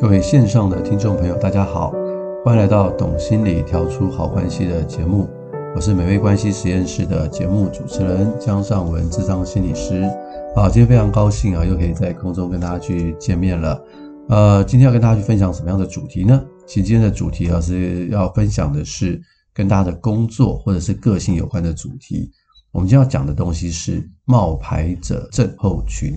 各位线上的听众朋友，大家好，欢迎来到《懂心理调出好关系》的节目，我是美味关系实验室的节目主持人江尚文，智商心理师。好，今天非常高兴啊，又可以在空中跟大家去见面了。呃，今天要跟大家去分享什么样的主题呢？其实今天的主题啊，是要分享的是跟大家的工作或者是个性有关的主题。我们今天要讲的东西是冒牌者症候群，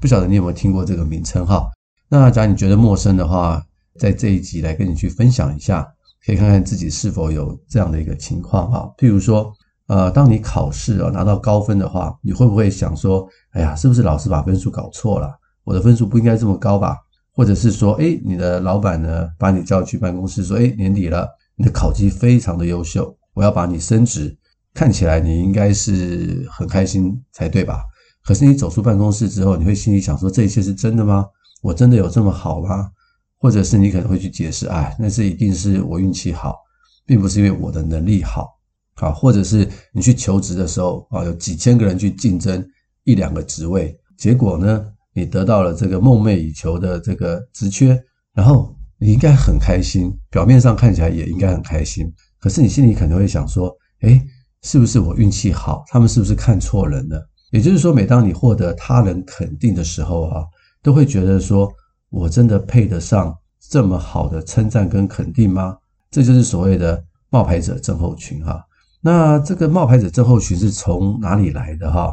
不晓得你有没有听过这个名称哈？那假如你觉得陌生的话，在这一集来跟你去分享一下，可以看看自己是否有这样的一个情况哈。譬如说，呃，当你考试啊拿到高分的话，你会不会想说，哎呀，是不是老师把分数搞错了？我的分数不应该这么高吧？或者是说，哎，你的老板呢把你叫去办公室说，哎，年底了，你的考绩非常的优秀，我要把你升职，看起来你应该是很开心才对吧？可是你走出办公室之后，你会心里想说，这一切是真的吗？我真的有这么好吗？或者是你可能会去解释，哎，那是一定是我运气好，并不是因为我的能力好，啊，或者是你去求职的时候啊，有几千个人去竞争一两个职位，结果呢，你得到了这个梦寐以求的这个职缺，然后你应该很开心，表面上看起来也应该很开心，可是你心里可能会想说，诶，是不是我运气好？他们是不是看错人了？也就是说，每当你获得他人肯定的时候啊。都会觉得说，我真的配得上这么好的称赞跟肯定吗？这就是所谓的冒牌者症候群哈。那这个冒牌者症候群是从哪里来的哈？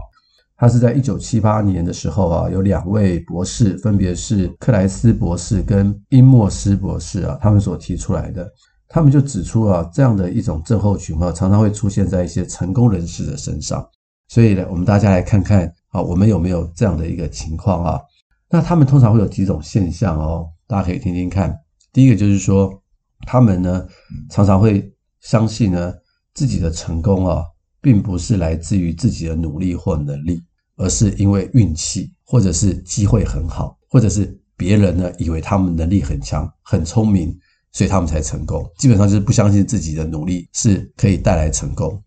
它是在一九七八年的时候啊，有两位博士，分别是克莱斯博士跟因莫斯博士啊，他们所提出来的。他们就指出啊，这样的一种症候群啊，常常会出现在一些成功人士的身上。所以呢，我们大家来看看啊，我们有没有这样的一个情况啊？那他们通常会有几种现象哦，大家可以听听看。第一个就是说，他们呢常常会相信呢自己的成功啊，并不是来自于自己的努力或能力，而是因为运气，或者是机会很好，或者是别人呢以为他们能力很强、很聪明，所以他们才成功。基本上就是不相信自己的努力是可以带来成功。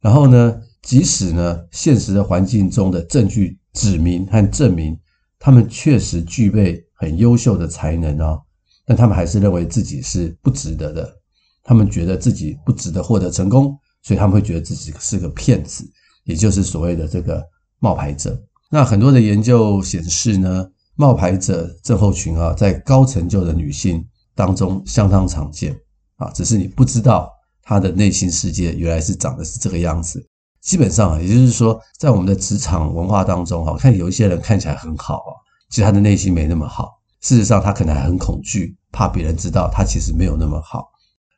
然后呢，即使呢现实的环境中的证据指明和证明。他们确实具备很优秀的才能啊，但他们还是认为自己是不值得的。他们觉得自己不值得获得成功，所以他们会觉得自己是个骗子，也就是所谓的这个冒牌者。那很多的研究显示呢，冒牌者症候群啊，在高成就的女性当中相当常见啊，只是你不知道她的内心世界原来是长得是这个样子。基本上啊，也就是说，在我们的职场文化当中，哈，看有一些人看起来很好啊，其实他的内心没那么好。事实上，他可能还很恐惧，怕别人知道他其实没有那么好。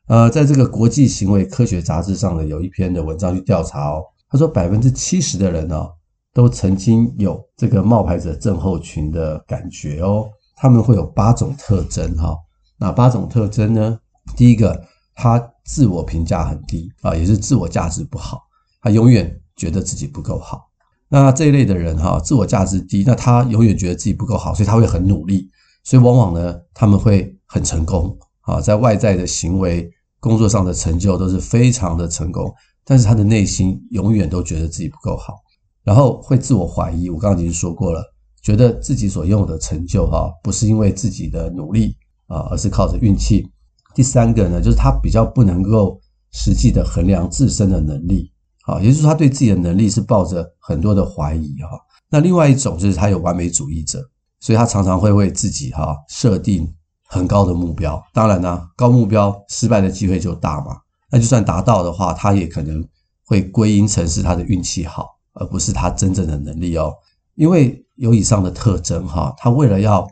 呃，在这个国际行为科学杂志上呢，有一篇的文章去调查哦，他说百分之七十的人呢，都曾经有这个冒牌者症候群的感觉哦。他们会有八种特征哈，哪八种特征呢？第一个，他自我评价很低啊，也是自我价值不好。他永远觉得自己不够好，那这一类的人哈，自我价值低，那他永远觉得自己不够好，所以他会很努力，所以往往呢，他们会很成功啊，在外在的行为、工作上的成就都是非常的成功，但是他的内心永远都觉得自己不够好，然后会自我怀疑。我刚刚已经说过了，觉得自己所拥有的成就哈，不是因为自己的努力啊，而是靠着运气。第三个呢，就是他比较不能够实际的衡量自身的能力。啊，也就是，他对自己的能力是抱着很多的怀疑哈。那另外一种就是他有完美主义者，所以他常常会为自己哈设定很高的目标。当然呢，高目标失败的机会就大嘛。那就算达到的话，他也可能会归因成是他的运气好，而不是他真正的能力哦。因为有以上的特征哈，他为了要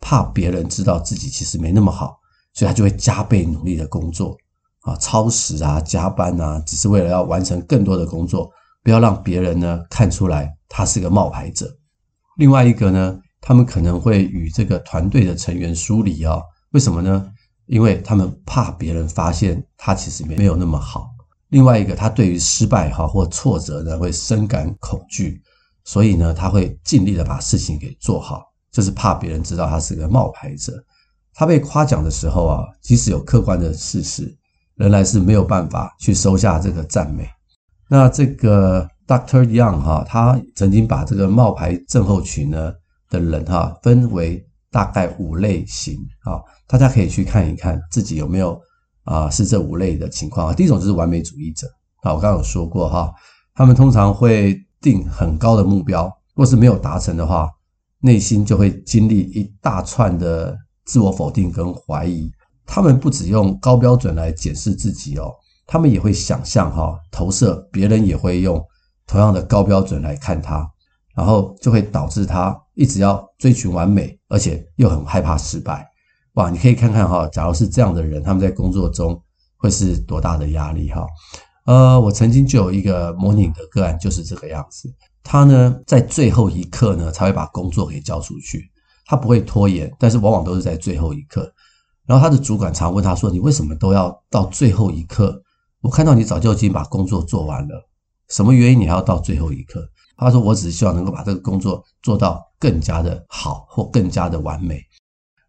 怕别人知道自己其实没那么好，所以他就会加倍努力的工作。啊，超时啊，加班啊，只是为了要完成更多的工作，不要让别人呢看出来他是个冒牌者。另外一个呢，他们可能会与这个团队的成员疏离啊，为什么呢？因为他们怕别人发现他其实没没有那么好。另外一个，他对于失败哈或挫折呢会深感恐惧，所以呢他会尽力的把事情给做好，就是怕别人知道他是个冒牌者。他被夸奖的时候啊，即使有客观的事实，仍然是没有办法去收下这个赞美。那这个 Doctor Young 哈，他曾经把这个冒牌症候群呢的人哈分为大概五类型啊，大家可以去看一看自己有没有。啊，是这五类的情况啊。第一种就是完美主义者啊，我刚刚有说过哈，他们通常会定很高的目标，若是没有达成的话，内心就会经历一大串的自我否定跟怀疑。他们不只用高标准来检视自己哦，他们也会想象哈，投射别人也会用同样的高标准来看他，然后就会导致他一直要追寻完美，而且又很害怕失败。哇，你可以看看哈，假如是这样的人，他们在工作中会是多大的压力哈？呃，我曾经就有一个模拟的个案，就是这个样子。他呢，在最后一刻呢，才会把工作给交出去。他不会拖延，但是往往都是在最后一刻。然后他的主管常问他说：“你为什么都要到最后一刻？我看到你早就已经把工作做完了，什么原因你还要到最后一刻？”他说：“我只是希望能够把这个工作做到更加的好，或更加的完美。”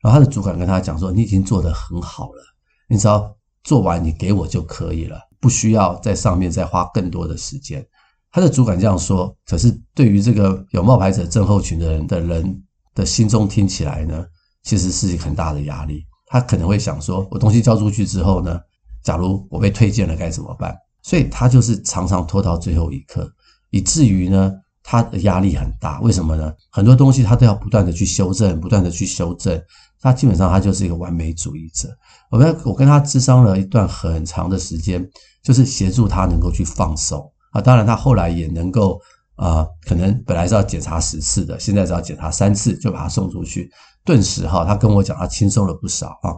然后他的主管跟他讲说：“你已经做得很好了，你只要做完，你给我就可以了，不需要在上面再花更多的时间。”他的主管这样说，可是对于这个有冒牌者症候群的人的人的心中听起来呢，其实是一个很大的压力。他可能会想说：“我东西交出去之后呢，假如我被推荐了该怎么办？”所以他就是常常拖到最后一刻，以至于呢，他的压力很大。为什么呢？很多东西他都要不断的去修正，不断的去修正。他基本上他就是一个完美主义者。我跟我跟他咨商了一段很长的时间，就是协助他能够去放手啊。当然，他后来也能够啊，可能本来是要检查十次的，现在只要检查三次就把他送出去。顿时哈，他跟我讲，他轻松了不少啊。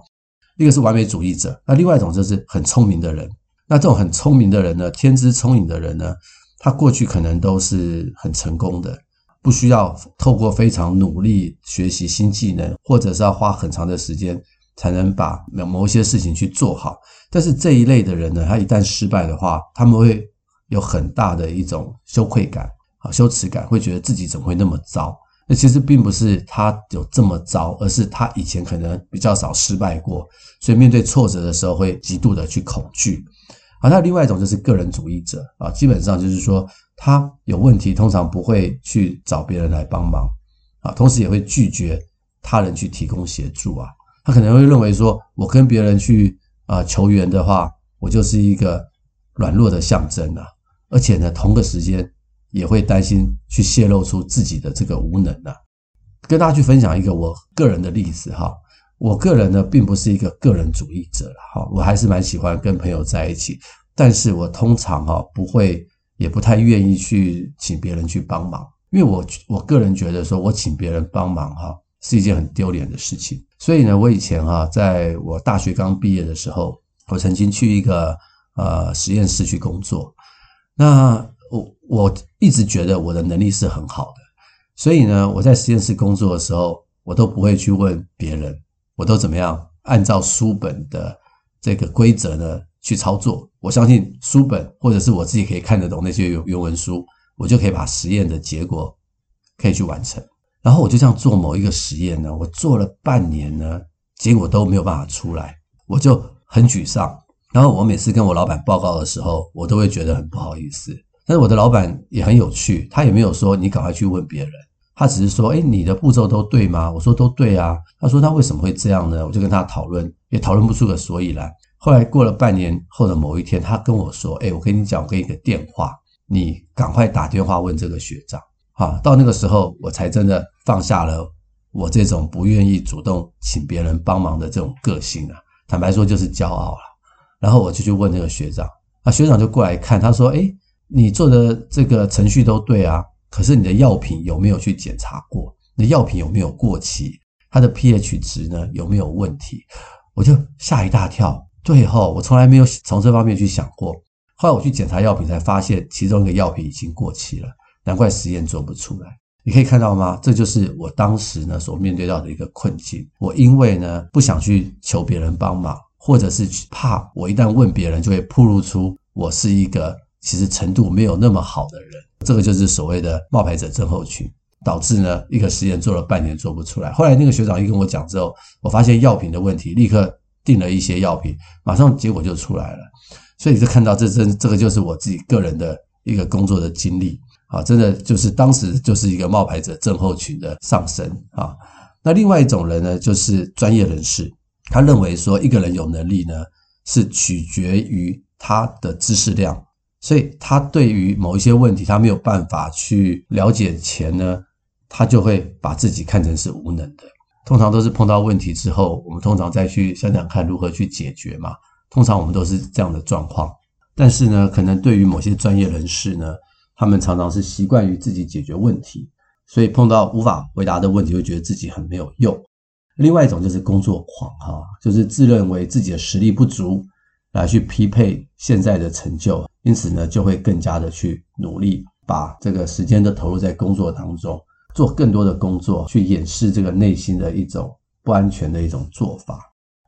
一个是完美主义者，那另外一种就是很聪明的人。那这种很聪明的人呢，天资聪颖的人呢，他过去可能都是很成功的。不需要透过非常努力学习新技能，或者是要花很长的时间才能把某一些事情去做好。但是这一类的人呢，他一旦失败的话，他们会有很大的一种羞愧感啊、羞耻感，会觉得自己怎么会那么糟？那其实并不是他有这么糟，而是他以前可能比较少失败过，所以面对挫折的时候会极度的去恐惧。好，那另外一种就是个人主义者啊，基本上就是说。他有问题，通常不会去找别人来帮忙啊，同时也会拒绝他人去提供协助啊。他可能会认为说，我跟别人去啊求援的话，我就是一个软弱的象征啊。而且呢，同个时间也会担心去泄露出自己的这个无能啊。跟大家去分享一个我个人的例子哈，我个人呢并不是一个个人主义者哈，我还是蛮喜欢跟朋友在一起，但是我通常哈不会。也不太愿意去请别人去帮忙，因为我我个人觉得说，我请别人帮忙哈是一件很丢脸的事情。所以呢，我以前哈，在我大学刚毕业的时候，我曾经去一个呃实验室去工作。那我一直觉得我的能力是很好的，所以呢，我在实验室工作的时候，我都不会去问别人，我都怎么样按照书本的这个规则呢？去操作，我相信书本或者是我自己可以看得懂那些原原文书，我就可以把实验的结果可以去完成。然后我就这样做某一个实验呢，我做了半年呢，结果都没有办法出来，我就很沮丧。然后我每次跟我老板报告的时候，我都会觉得很不好意思。但是我的老板也很有趣，他也没有说你赶快去问别人，他只是说，诶，你的步骤都对吗？我说都对啊。他说那为什么会这样呢？我就跟他讨论，也讨论不出个所以然。后来过了半年后的某一天，他跟我说：“哎，我跟你讲，我给你个电话，你赶快打电话问这个学长。”啊，到那个时候，我才真的放下了我这种不愿意主动请别人帮忙的这种个性啊。坦白说，就是骄傲了。然后我就去问那个学长，啊，学长就过来看，他说：“哎，你做的这个程序都对啊，可是你的药品有没有去检查过？你的药品有没有过期？它的 pH 值呢，有没有问题？”我就吓一大跳。对吼，我从来没有从这方面去想过。后来我去检查药品，才发现其中一个药品已经过期了，难怪实验做不出来。你可以看到吗？这就是我当时呢所面对到的一个困境。我因为呢不想去求别人帮忙，或者是怕我一旦问别人，就会暴露出我是一个其实程度没有那么好的人。这个就是所谓的冒牌者症候群，导致呢一个实验做了半年做不出来。后来那个学长一跟我讲之后，我发现药品的问题，立刻订了一些药品，马上结果就出来了。所以就看到这真这个就是我自己个人的一个工作的经历。啊，真的就是当时就是一个冒牌者症候群的上升啊。那另外一种人呢，就是专业人士，他认为说一个人有能力呢，是取决于他的知识量，所以他对于某一些问题他没有办法去了解前呢，他就会把自己看成是无能的。通常都是碰到问题之后，我们通常再去想想看如何去解决嘛。通常我们都是这样的状况，但是呢，可能对于某些专业人士呢。他们常常是习惯于自己解决问题，所以碰到无法回答的问题，会觉得自己很没有用。另外一种就是工作狂，哈，就是自认为自己的实力不足来去匹配现在的成就，因此呢，就会更加的去努力，把这个时间都投入在工作当中，做更多的工作，去掩饰这个内心的一种不安全的一种做法。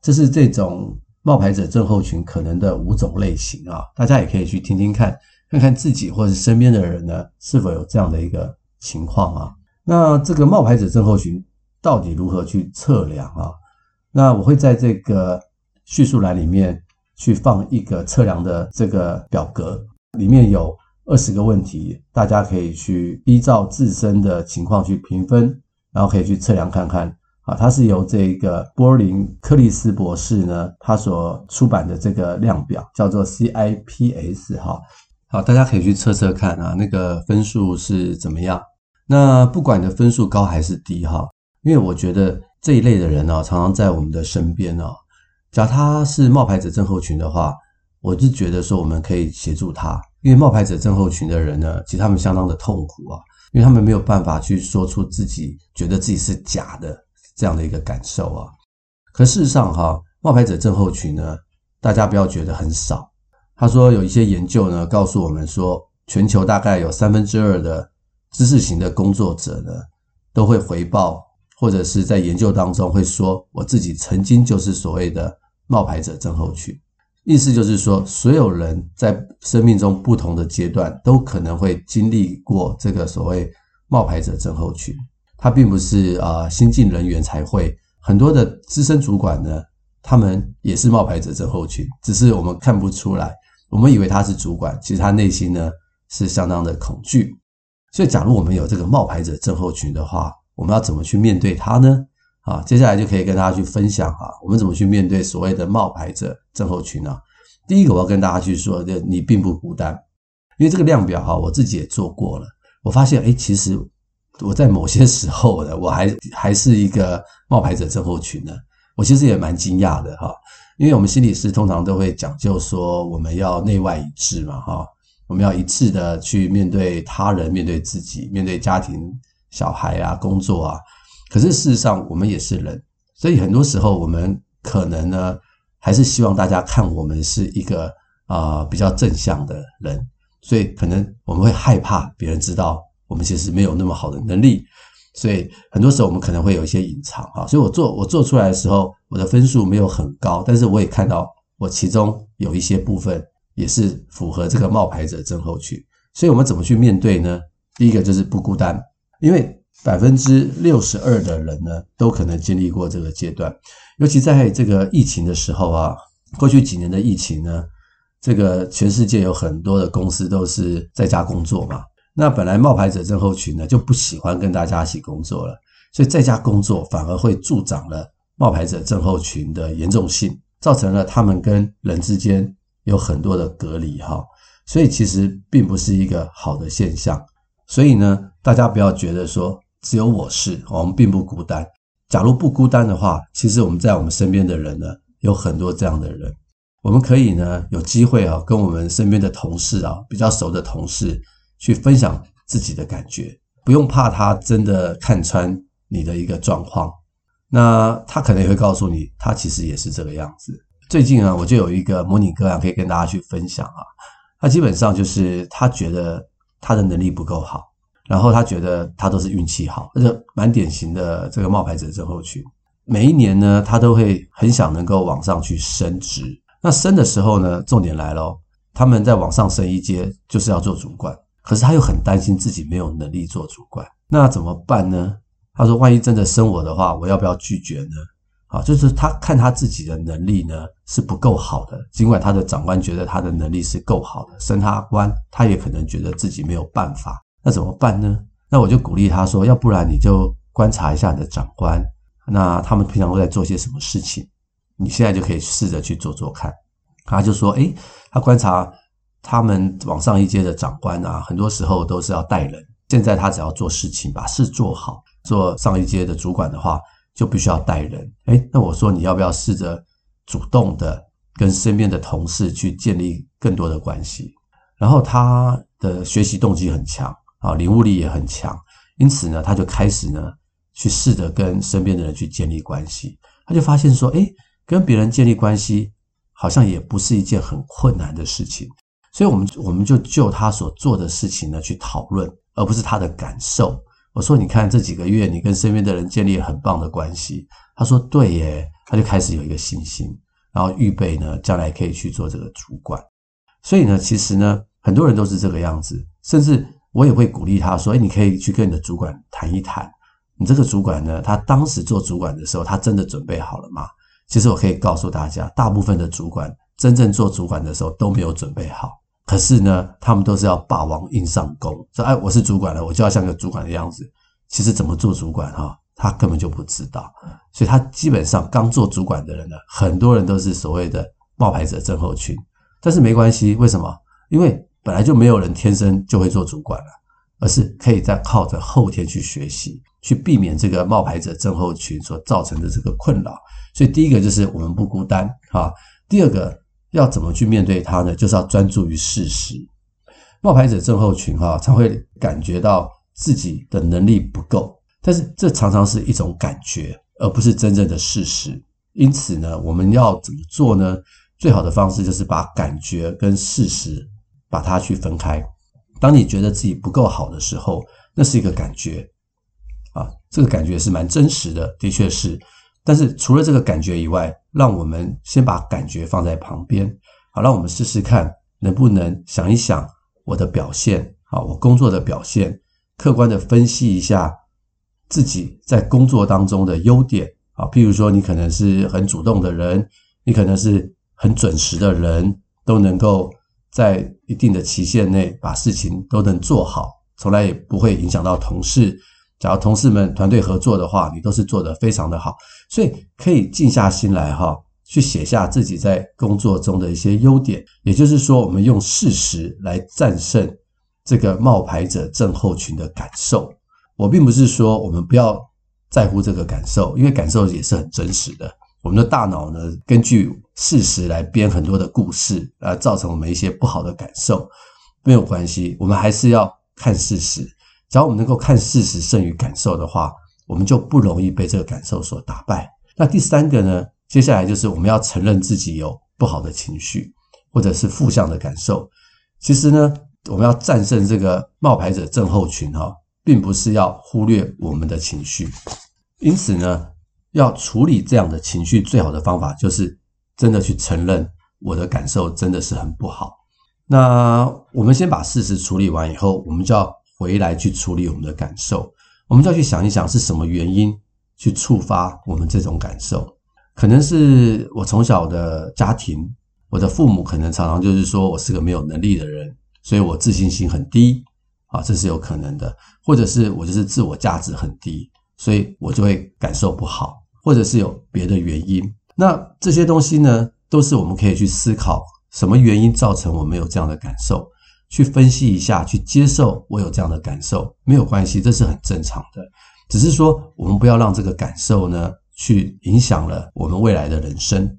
这是这种冒牌者症候群可能的五种类型啊，大家也可以去听听看。看看自己或者身边的人呢，是否有这样的一个情况啊？那这个冒牌者症候群到底如何去测量啊？那我会在这个叙述栏里面去放一个测量的这个表格，里面有二十个问题，大家可以去依照自身的情况去评分，然后可以去测量看看啊。它是由这个波林克利斯博士呢，他所出版的这个量表叫做 CIPS 哈。好，大家可以去测测看啊，那个分数是怎么样？那不管你的分数高还是低哈，因为我觉得这一类的人呢，常常在我们的身边哦。假他是冒牌者症候群的话，我就觉得说我们可以协助他，因为冒牌者症候群的人呢，其实他们相当的痛苦啊，因为他们没有办法去说出自己觉得自己是假的这样的一个感受啊。可事实上哈，冒牌者症候群呢，大家不要觉得很少。他说有一些研究呢，告诉我们说，全球大概有三分之二的知识型的工作者呢，都会回报或者是在研究当中会说，我自己曾经就是所谓的冒牌者症候群。意思就是说，所有人在生命中不同的阶段都可能会经历过这个所谓冒牌者症候群。他并不是啊新进人员才会，很多的资深主管呢，他们也是冒牌者症候群，只是我们看不出来。我们以为他是主管，其实他内心呢是相当的恐惧。所以，假如我们有这个冒牌者症候群的话，我们要怎么去面对他呢？啊，接下来就可以跟大家去分享啊，我们怎么去面对所谓的冒牌者症候群呢？第一个，我要跟大家去说，就你并不孤单，因为这个量表哈，我自己也做过了，我发现，诶，其实我在某些时候呢，我还还是一个冒牌者症候群呢，我其实也蛮惊讶的哈。因为我们心理师通常都会讲究说，我们要内外一致嘛，哈，我们要一致的去面对他人、面对自己、面对家庭、小孩啊、工作啊。可是事实上，我们也是人，所以很多时候我们可能呢，还是希望大家看我们是一个啊、比较正向的人，所以可能我们会害怕别人知道我们其实没有那么好的能力。所以很多时候我们可能会有一些隐藏啊，所以我做我做出来的时候，我的分数没有很高，但是我也看到我其中有一些部分也是符合这个冒牌者症候群。所以我们怎么去面对呢？第一个就是不孤单，因为百分之六十二的人呢都可能经历过这个阶段，尤其在这个疫情的时候啊，过去几年的疫情呢，这个全世界有很多的公司都是在家工作嘛。那本来冒牌者症候群呢就不喜欢跟大家一起工作了，所以在家工作反而会助长了冒牌者症候群的严重性，造成了他们跟人之间有很多的隔离哈，所以其实并不是一个好的现象。所以呢，大家不要觉得说只有我是，我们并不孤单。假如不孤单的话，其实我们在我们身边的人呢有很多这样的人，我们可以呢有机会啊跟我们身边的同事啊比较熟的同事。去分享自己的感觉，不用怕他真的看穿你的一个状况。那他可能也会告诉你，他其实也是这个样子。最近啊，我就有一个模拟个案可以跟大家去分享啊。他基本上就是他觉得他的能力不够好，然后他觉得他都是运气好，而且蛮典型的这个冒牌者症候群。每一年呢，他都会很想能够往上去升职。那升的时候呢，重点来咯，他们在往上升一阶，就是要做主管。可是他又很担心自己没有能力做主管，那怎么办呢？他说：“万一真的升我的话，我要不要拒绝呢？”啊，就是他看他自己的能力呢是不够好的，尽管他的长官觉得他的能力是够好的，升他官，他也可能觉得自己没有办法。那怎么办呢？那我就鼓励他说：“要不然你就观察一下你的长官，那他们平常都在做些什么事情？你现在就可以试着去做做看。”他就说：“诶，他观察他们往上一阶的长官啊，很多时候都是要带人，现在他只要做事情，把事做好，做上一阶的主管的话。”就必须要带人，诶，那我说你要不要试着主动的跟身边的同事去建立更多的关系？然后他的学习动机很强啊，领悟力也很强，因此呢，他就开始呢去试着跟身边的人去建立关系。他就发现说，诶，跟别人建立关系好像也不是一件很困难的事情。所以，我们我们就就他所做的事情呢去讨论，而不是他的感受。我说：“你看这几个月，你跟身边的人建立很棒的关系。”他说：“对耶。”他就开始有一个信心，然后预备呢，将来可以去做这个主管。所以呢，其实呢，很多人都是这个样子。甚至我也会鼓励他说：“诶，你可以去跟你的主管谈一谈。你这个主管呢，他当时做主管的时候，他真的准备好了吗？”其实我可以告诉大家，大部分的主管真正做主管的时候都没有准备好。可是呢，他们都是要霸王硬上弓，说：“哎，我是主管了，我就要像个主管的样子。”其实怎么做主管哈，他根本就不知道。所以他基本上刚做主管的人呢，很多人都是所谓的冒牌者症候群。但是没关系，为什么？因为本来就没有人天生就会做主管了，而是可以在靠着后天去学习，去避免这个冒牌者症候群所造成的这个困扰。所以第一个就是我们不孤单啊，第二个。要怎么去面对它呢？就是要专注于事实。冒牌者症候群哈，常会感觉到自己的能力不够，但是这常常是一种感觉，而不是真正的事实。因此呢，我们要怎么做呢？最好的方式就是把感觉跟事实把它去分开。当你觉得自己不够好的时候，那是一个感觉啊，这个感觉是蛮真实的，的确是。但是除了这个感觉以外，让我们先把感觉放在旁边，好，让我们试试看能不能想一想我的表现，啊，我工作的表现，客观的分析一下自己在工作当中的优点，啊，譬如说你可能是很主动的人，你可能是很准时的人，都能够在一定的期限内把事情都能做好，从来也不会影响到同事。假如同事们团队合作的话，你都是做得非常的好，所以可以静下心来哈，去写下自己在工作中的一些优点。也就是说，我们用事实来战胜这个冒牌者症候群的感受。我并不是说我们不要在乎这个感受，因为感受也是很真实的。我们的大脑呢，根据事实来编很多的故事，来造成我们一些不好的感受，没有关系，我们还是要看事实。只要我们能够看事实胜于感受的话，我们就不容易被这个感受所打败。那第三个呢？接下来就是我们要承认自己有不好的情绪，或者是负向的感受。其实呢，我们要战胜这个冒牌者症候群哈，并不是要忽略我们的情绪。因此呢，要处理这样的情绪，最好的方法就是真的去承认我的感受真的是很不好。那我们先把事实处理完以后，我们就要。回来去处理我们的感受，我们就要去想一想是什么原因去触发我们这种感受。可能是我从小的家庭，我的父母可能常常就是说我是个没有能力的人，所以我自信心很低啊，这是有可能的。或者是我就是自我价值很低，所以我就会感受不好，或者是有别的原因。那这些东西呢，都是我们可以去思考什么原因造成我们有这样的感受。去分析一下，去接受我有这样的感受，没有关系，这是很正常的。只是说，我们不要让这个感受呢，去影响了我们未来的人生。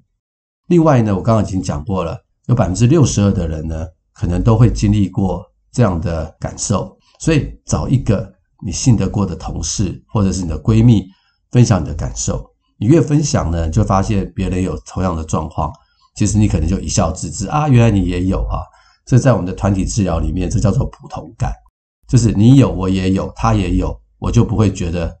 另外呢，我刚刚已经讲过了，有百分之六十二的人呢，可能都会经历过这样的感受。所以，找一个你信得过的同事，或者是你的闺蜜，分享你的感受。你越分享呢，就发现别人有同样的状况，其实你可能就一笑置之啊，原来你也有啊。这在我们的团体治疗里面，这叫做普同感，就是你有我也有，他也有，我就不会觉得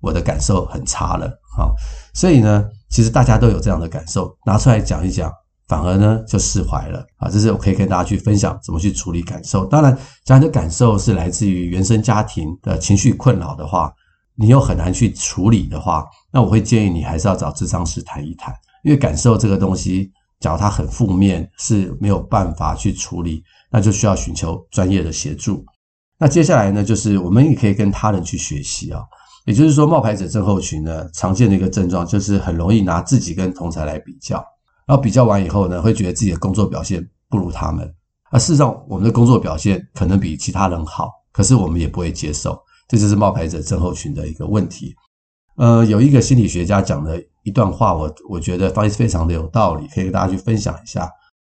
我的感受很差了。啊，所以呢，其实大家都有这样的感受，拿出来讲一讲，反而呢就释怀了。啊，这是我可以跟大家去分享怎么去处理感受。当然，假如你的感受是来自于原生家庭的情绪困扰的话，你又很难去处理的话，那我会建议你还是要找咨商师谈一谈，因为感受这个东西，假如它很负面，是没有办法去处理，那就需要寻求专业的协助。那接下来呢，就是我们也可以跟他人去学习啊，也就是说，冒牌者症候群呢，常见的一个症状就是很容易拿自己跟同才来比较，然后比较完以后呢，会觉得自己的工作表现不如他们，而事实上，我们的工作表现可能比其他人好，可是我们也不会接受。这就是冒牌者症候群的一个问题。呃，有一个心理学家讲的一段话，我我觉得非非常的有道理，可以跟大家去分享一下。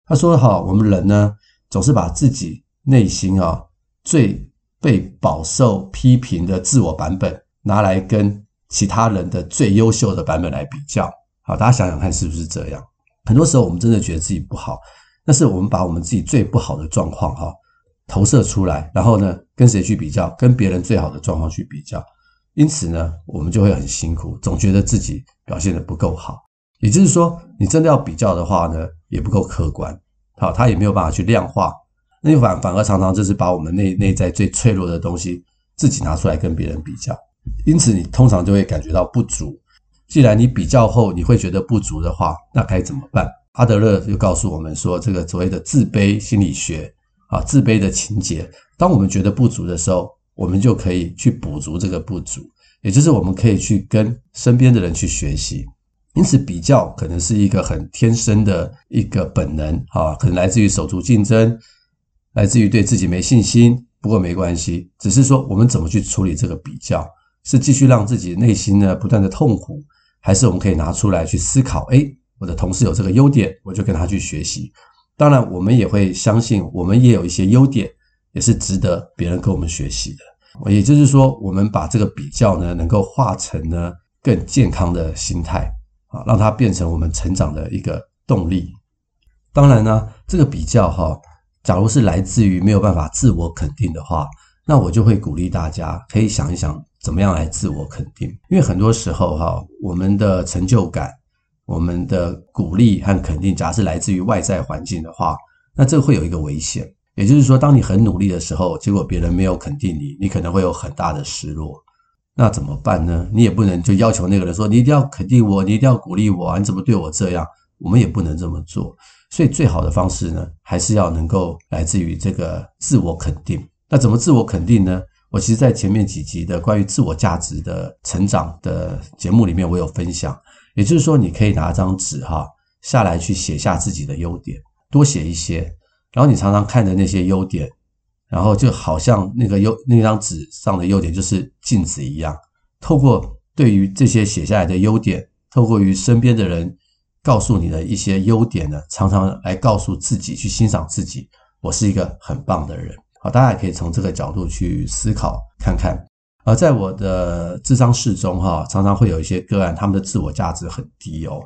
他说：“哈，我们人呢，总是把自己内心啊最被饱受批评的自我版本，拿来跟其他人的最优秀的版本来比较。好，大家想想看，是不是这样？很多时候，我们真的觉得自己不好，但是我们把我们自己最不好的状况，哈。”投射出来，然后呢，跟谁去比较？跟别人最好的状况去比较，因此呢，我们就会很辛苦，总觉得自己表现得不够好。也就是说，你真的要比较的话呢，也不够客观，好，他也没有办法去量化。那你反反而常常就是把我们内内在最脆弱的东西自己拿出来跟别人比较，因此你通常就会感觉到不足。既然你比较后你会觉得不足的话，那该怎么办？阿德勒就告诉我们说，这个所谓的自卑心理学。啊，自卑的情节。当我们觉得不足的时候，我们就可以去补足这个不足，也就是我们可以去跟身边的人去学习。因此，比较可能是一个很天生的一个本能，啊，可能来自于手足竞争，来自于对自己没信心。不过没关系，只是说我们怎么去处理这个比较，是继续让自己内心呢不断的痛苦，还是我们可以拿出来去思考？诶，我的同事有这个优点，我就跟他去学习。当然，我们也会相信，我们也有一些优点，也是值得别人跟我们学习的。也就是说，我们把这个比较呢，能够化成呢更健康的心态啊，让它变成我们成长的一个动力。当然呢，这个比较哈，假如是来自于没有办法自我肯定的话，那我就会鼓励大家可以想一想，怎么样来自我肯定。因为很多时候哈，我们的成就感。我们的鼓励和肯定，假设来自于外在环境的话，那这会有一个危险。也就是说，当你很努力的时候，结果别人没有肯定你，你可能会有很大的失落。那怎么办呢？你也不能就要求那个人说，你一定要肯定我，你一定要鼓励我啊，你怎么对我这样？我们也不能这么做。所以，最好的方式呢，还是要能够来自于这个自我肯定。那怎么自我肯定呢？我其实，在前面几集的关于自我价值的成长的节目里面，我有分享。也就是说，你可以拿张纸哈下来去写下自己的优点，多写一些。然后你常常看着那些优点，然后就好像那个优那张纸上的优点就是镜子一样。透过对于这些写下来的优点，透过于身边的人告诉你的一些优点呢，常常来告诉自己去欣赏自己，我是一个很棒的人。好，大家也可以从这个角度去思考看看。而在我的咨商室中，哈，常常会有一些个案，他们的自我价值很低哦，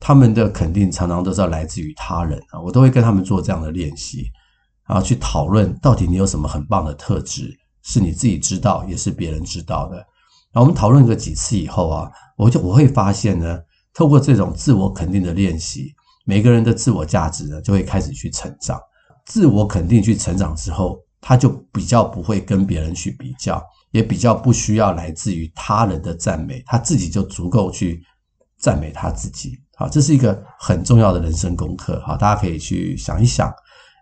他们的肯定常常都是要来自于他人啊，我都会跟他们做这样的练习，然后去讨论到底你有什么很棒的特质，是你自己知道，也是别人知道的。然后我们讨论个几次以后啊，我就我会发现呢，透过这种自我肯定的练习，每个人的自我价值呢就会开始去成长，自我肯定去成长之后，他就比较不会跟别人去比较。也比较不需要来自于他人的赞美，他自己就足够去赞美他自己。好，这是一个很重要的人生功课。好，大家可以去想一想，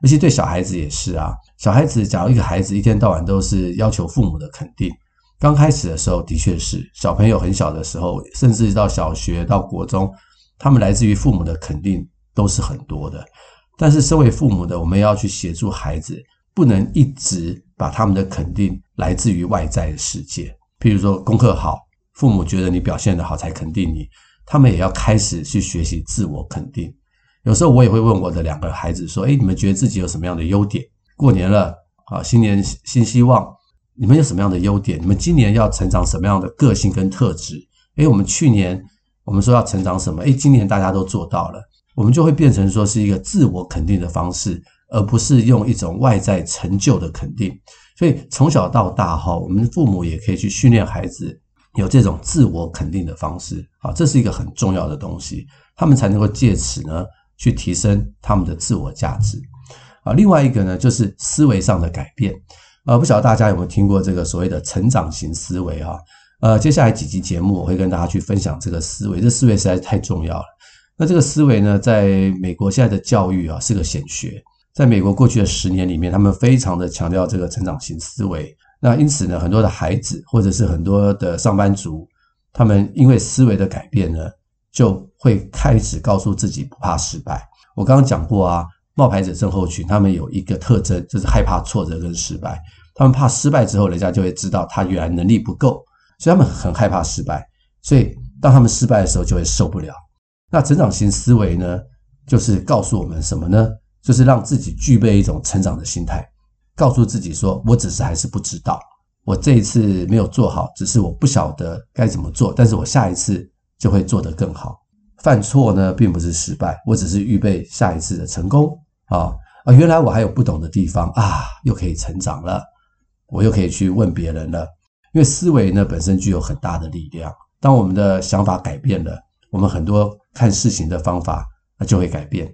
尤其对小孩子也是啊。小孩子，假如一个孩子一天到晚都是要求父母的肯定，刚开始的时候的确是小朋友很小的时候，甚至到小学到国中，他们来自于父母的肯定都是很多的。但是身为父母的，我们要去协助孩子。不能一直把他们的肯定来自于外在的世界，譬如说功课好，父母觉得你表现得好才肯定你，他们也要开始去学习自我肯定。有时候我也会问我的两个孩子说：“诶，你们觉得自己有什么样的优点？过年了啊，新年新希望，你们有什么样的优点？你们今年要成长什么样的个性跟特质？诶，我们去年我们说要成长什么？诶，今年大家都做到了，我们就会变成说是一个自我肯定的方式。”而不是用一种外在成就的肯定。所以从小到大哈，我们父母也可以去训练孩子有这种自我肯定的方式啊，这是一个很重要的东西，他们才能够借此呢去提升他们的自我价值啊。另外一个呢，就是思维上的改变。呃，不晓得大家有没有听过这个所谓的成长型思维啊？呃，接下来几集节目我会跟大家去分享这个思维，这思维实在是太重要了。那这个思维呢，在美国现在的教育啊是个显学，在美国过去的十年里面，他们非常的强调这个成长型思维。那因此呢，很多的孩子或者是很多的上班族，他们因为思维的改变呢，就会开始告诉自己不怕失败。我刚刚讲过啊，冒牌者症候群他们有一个特征，就是害怕挫折跟失败。他们怕失败之后，人家就会知道他原来能力不够，所以他们很害怕失败。所以当他们失败的时候，就会受不了。那成长型思维呢，就是告诉我们什么呢？就是让自己具备一种成长的心态，告诉自己说：“我只是还是不知道，我这一次没有做好，只是我不晓得该怎么做，但是我下一次就会做得更好。犯错呢，并不是失败，我只是预备下一次的成功啊啊！原来我还有不懂的地方啊，又可以成长了，我又可以去问别人了。因为思维呢，本身具有很大的力量，当我们的想法改变了，我们很多。看事情的方法，那就会改变。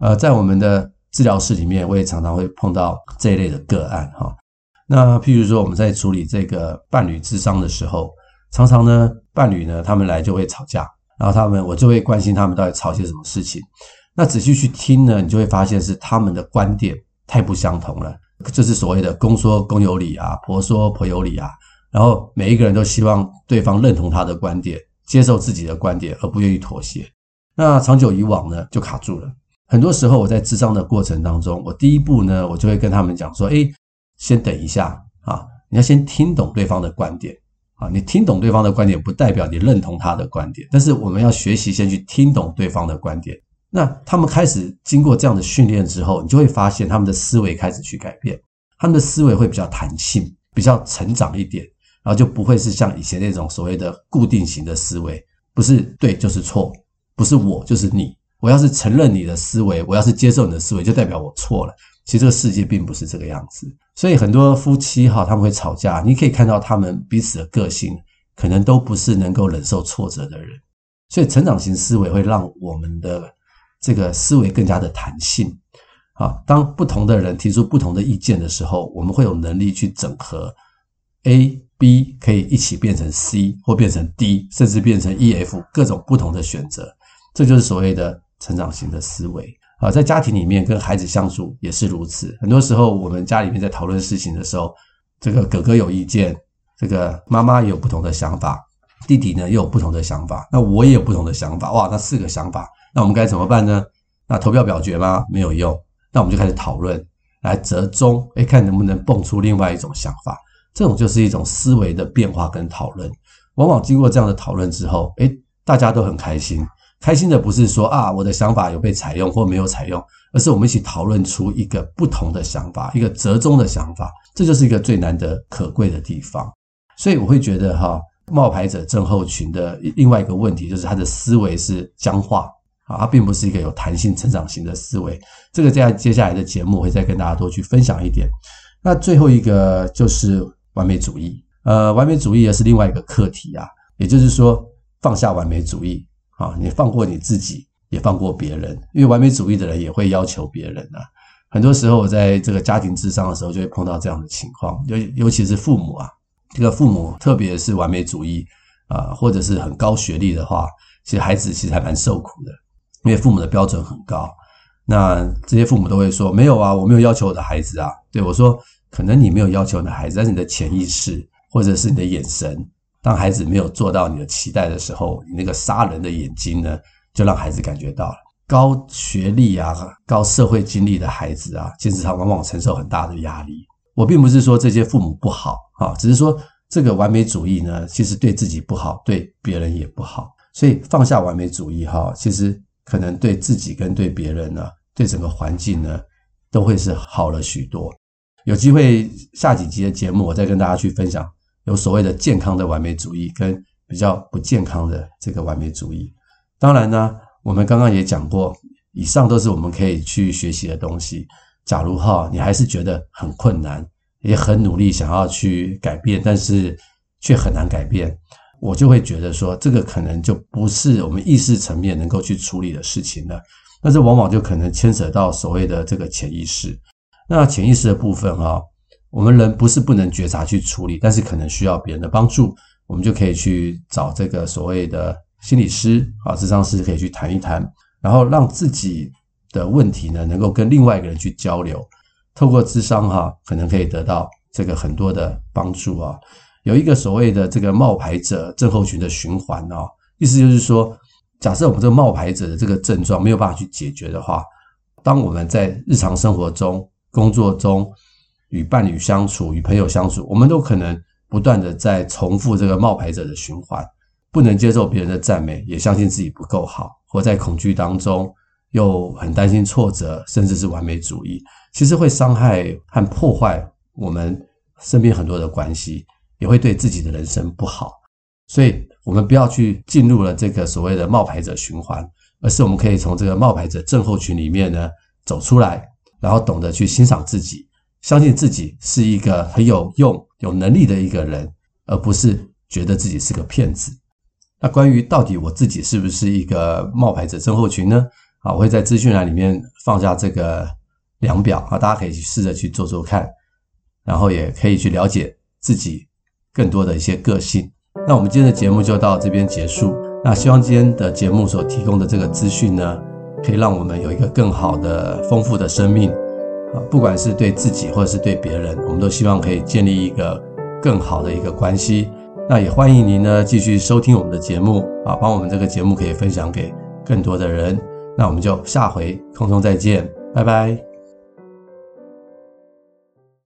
呃，在我们的治疗室里面，我也常常会碰到这一类的个案哈。那譬如说，我们在处理这个伴侣咨商的时候，常常呢，伴侣呢，他们来就会吵架，然后他们我就会关心他们到底吵些什么事情。那仔细去听呢，你就会发现是他们的观点太不相同了，就是所谓的公说公有理啊，婆说婆有理啊。然后每一个人都希望对方认同他的观点，接受自己的观点，而不愿意妥协。那长久以往呢，就卡住了。很多时候我在智商的过程当中，我第一步呢，我就会跟他们讲说：“诶，先等一下啊，你要先听懂对方的观点啊。你听懂对方的观点，不代表你认同他的观点，但是我们要学习先去听懂对方的观点。那他们开始经过这样的训练之后，你就会发现他们的思维开始去改变，他们的思维会比较弹性，比较成长一点，然后就不会是像以前那种所谓的固定型的思维，不是对就是错。”不是我就是你，我要是承认你的思维，我要是接受你的思维，就代表我错了。其实这个世界并不是这个样子，所以很多夫妻哈，他们会吵架，你可以看到他们彼此的个性，可能都不是能够忍受挫折的人。所以成长型思维会让我们的这个思维更加的弹性啊。当不同的人提出不同的意见的时候，我们会有能力去整合 A、B 可以一起变成 C 或变成 D，甚至变成 E、F 各种不同的选择。这就是所谓的成长型的思维啊，在家庭里面跟孩子相处也是如此。很多时候，我们家里面在讨论事情的时候，这个哥哥有意见，这个妈妈也有不同的想法，弟弟呢又有不同的想法，那我也有不同的想法。哇，那四个想法，那我们该怎么办呢？那投票表决吗？没有用。那我们就开始讨论，来折中，诶，看能不能蹦出另外一种想法。这种就是一种思维的变化跟讨论。往往经过这样的讨论之后，诶，大家都很开心。开心的不是说啊，我的想法有被采用或没有采用，而是我们一起讨论出一个不同的想法，一个折中的想法，这就是一个最难得可贵的地方。所以我会觉得哈，冒牌者症候群的另外一个问题就是他的思维是僵化啊，他并不是一个有弹性成长型的思维。这个在接下来的节目会再跟大家多去分享一点。那最后一个就是完美主义，呃，完美主义也是另外一个课题啊，也就是说放下完美主义。啊，你放过你自己，也放过别人，因为完美主义的人也会要求别人啊。很多时候，我在这个家庭智商的时候，就会碰到这样的情况，尤尤其是父母啊，这个父母特别是完美主义啊，或者是很高学历的话，其实孩子其实还蛮受苦的，因为父母的标准很高。那这些父母都会说：“没有啊，我没有要求我的孩子啊。”对我说：“可能你没有要求你的孩子，但是你的潜意识或者是你的眼神。”当孩子没有做到你的期待的时候，你那个杀人的眼睛呢，就让孩子感觉到了。高学历啊、高社会经历的孩子啊，其实他往往承受很大的压力。我并不是说这些父母不好啊，只是说这个完美主义呢，其实对自己不好，对别人也不好。所以放下完美主义哈，其实可能对自己跟对别人呢，对整个环境呢，都会是好了许多。有机会下几集的节目，我再跟大家去分享。有所谓的健康的完美主义跟比较不健康的这个完美主义。当然呢，我们刚刚也讲过，以上都是我们可以去学习的东西。假如哈，你还是觉得很困难，也很努力想要去改变，但是却很难改变，我就会觉得说，这个可能就不是我们意识层面能够去处理的事情了。那这往往就可能牵扯到所谓的这个潜意识。那潜意识的部分哈，我们人不是不能觉察去处理，但是可能需要别人的帮助，我们就可以去找这个所谓的心理师啊、咨商师，可以去谈一谈，然后让自己。的问题呢，能够跟另外一个人去交流，透过咨商哈，可能可以得到这个很多的帮助啊。有一个所谓的这个冒牌者症候群的循环啊，意思就是说，假设我们这个冒牌者的这个症状没有办法去解决的话，当我们在日常生活中、工作中与伴侣相处、与朋友相处，我们都可能不断的在重复这个冒牌者的循环，不能接受别人的赞美，也相信自己不够好，活在恐惧当中。又很担心挫折，甚至是完美主义，其实会伤害和破坏我们身边很多的关系，也会对自己的人生不好。所以，我们不要去进入了这个所谓的冒牌者循环，而是我们可以从这个冒牌者症候群里面呢走出来，然后懂得去欣赏自己，相信自己是一个很有用、有能力的一个人，而不是觉得自己是个骗子。那关于到底我自己是不是一个冒牌者症候群呢？啊，我会在资讯栏里面放下这个量表啊，大家可以去试着去做做看，然后也可以去了解自己更多的一些个性。那我们今天的节目就到这边结束。那希望今天的节目所提供的这个资讯呢，可以让我们有一个更好的、丰富的生命啊，不管是对自己或者是对别人，我们都希望可以建立一个更好的一个关系。那也欢迎您呢继续收听我们的节目啊，帮我们这个节目可以分享给更多的人。那我们就下回空中再见，拜拜。